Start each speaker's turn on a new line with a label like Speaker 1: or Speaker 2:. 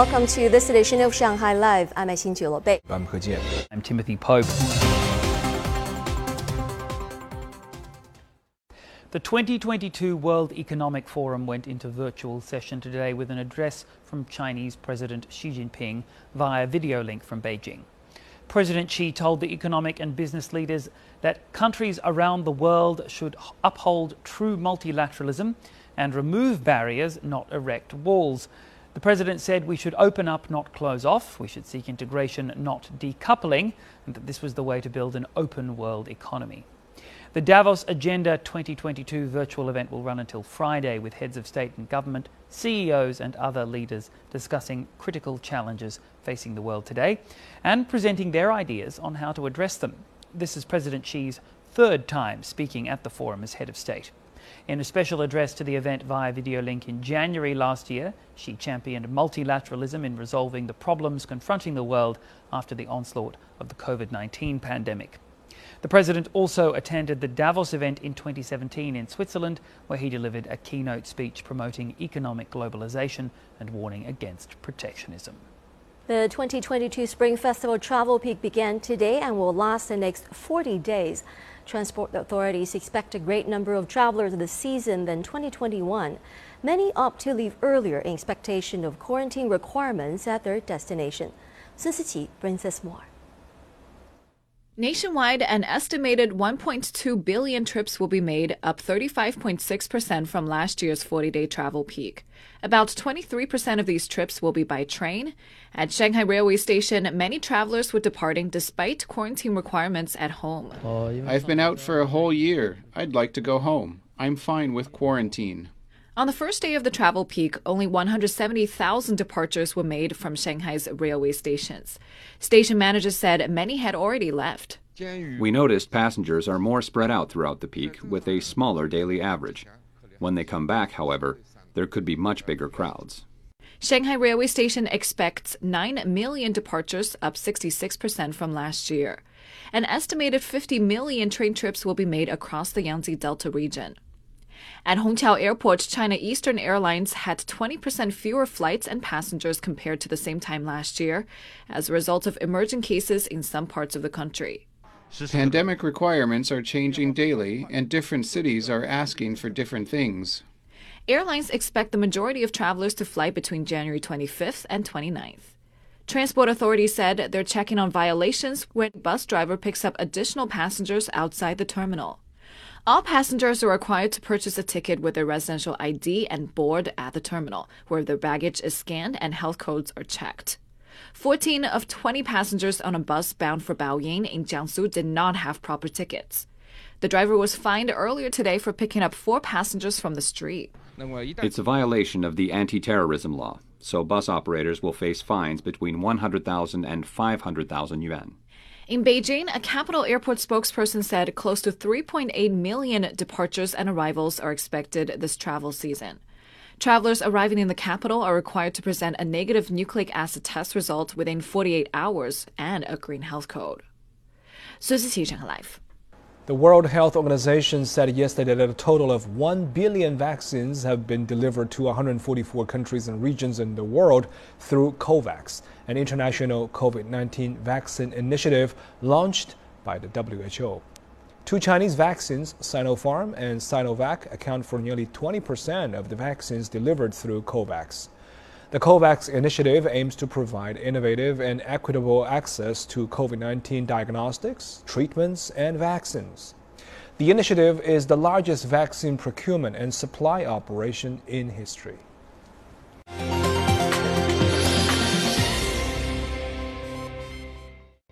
Speaker 1: welcome to this edition of Shanghai Live. I'm Xin Bei.
Speaker 2: I'm He Jian.
Speaker 3: I'm Timothy Pope. The 2022 World Economic Forum went into virtual session today with an address from Chinese President Xi Jinping via video link from Beijing. President Xi told the economic and business leaders that countries around the world should uphold true multilateralism and remove barriers, not erect walls. The president said we should open up, not close off. We should seek integration, not decoupling, and that this was the way to build an open world economy. The Davos Agenda 2022 virtual event will run until Friday with heads of state and government, CEOs, and other leaders discussing critical challenges facing the world today and presenting their ideas on how to address them. This is President Xi's third time speaking at the forum as head of state. In a special address to the event via video link in January last year, Xi championed multilateralism in resolving the problems confronting the world after the onslaught of the COVID 19 pandemic. The president also attended the Davos event in 2017 in Switzerland, where he delivered a keynote speech promoting economic globalization and warning against protectionism.
Speaker 1: The 2022 Spring Festival Travel Peak began today and will last the next 40 days. Transport authorities expect a great number of travelers this season than 2021. Many opt to leave earlier in expectation of quarantine requirements at their destination. Sun Siqi brings us more.
Speaker 4: Nationwide, an estimated 1.2 billion trips will be made, up 35.6% from last year's 40 day travel peak. About 23% of these trips will be by train. At Shanghai Railway Station, many travelers were departing despite quarantine requirements at home.
Speaker 5: I've been out for a whole year. I'd like to go home. I'm fine with quarantine.
Speaker 4: On the first day of the travel peak, only 170,000 departures were made from Shanghai's railway stations. Station managers said many had already left.
Speaker 6: We noticed passengers are more spread out throughout the peak with a smaller daily average. When they come back, however, there could be much bigger crowds.
Speaker 4: Shanghai Railway Station expects 9 million departures, up 66% from last year. An estimated 50 million train trips will be made across the Yangtze Delta region. At Hongqiao Airport, China Eastern Airlines had 20% fewer flights and passengers compared to the same time last year as a result of emerging cases in some parts of the country.
Speaker 5: Pandemic requirements are changing daily, and different cities are asking for different things.
Speaker 4: Airlines expect the majority of travelers to fly between January 25th and 29th. Transport authorities said they're checking on violations when bus driver picks up additional passengers outside the terminal. All passengers are required to purchase a ticket with their residential ID and board at the terminal, where their baggage is scanned and health codes are checked. 14 of 20 passengers on a bus bound for Baoying in Jiangsu did not have proper tickets. The driver was fined earlier today for picking up four passengers from the street.
Speaker 6: It's a violation of the anti terrorism law, so bus operators will face fines between 100,000 and 500,000 yuan.
Speaker 4: In Beijing, a capital airport spokesperson said close to 3.8 million departures and arrivals are expected this travel season. Travelers arriving in the capital are required to present a negative nucleic acid test result within 48 hours and a green health code. Life.
Speaker 2: The World Health Organization said yesterday that a total of 1 billion vaccines have been delivered to 144 countries and regions in the world through COVAX, an international COVID 19 vaccine initiative launched by the WHO. Two Chinese vaccines, Sinopharm and Sinovac, account for nearly 20% of the vaccines delivered through COVAX. The COVAX initiative aims to provide innovative and equitable access to COVID 19 diagnostics, treatments, and vaccines. The initiative is the largest vaccine procurement and supply operation in history.